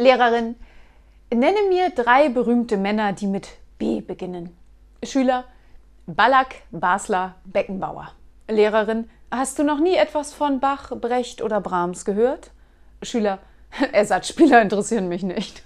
Lehrerin, nenne mir drei berühmte Männer, die mit B beginnen. Schüler, Ballack, Basler, Beckenbauer. Lehrerin, hast du noch nie etwas von Bach, Brecht oder Brahms gehört? Schüler, Ersatzspieler interessieren mich nicht.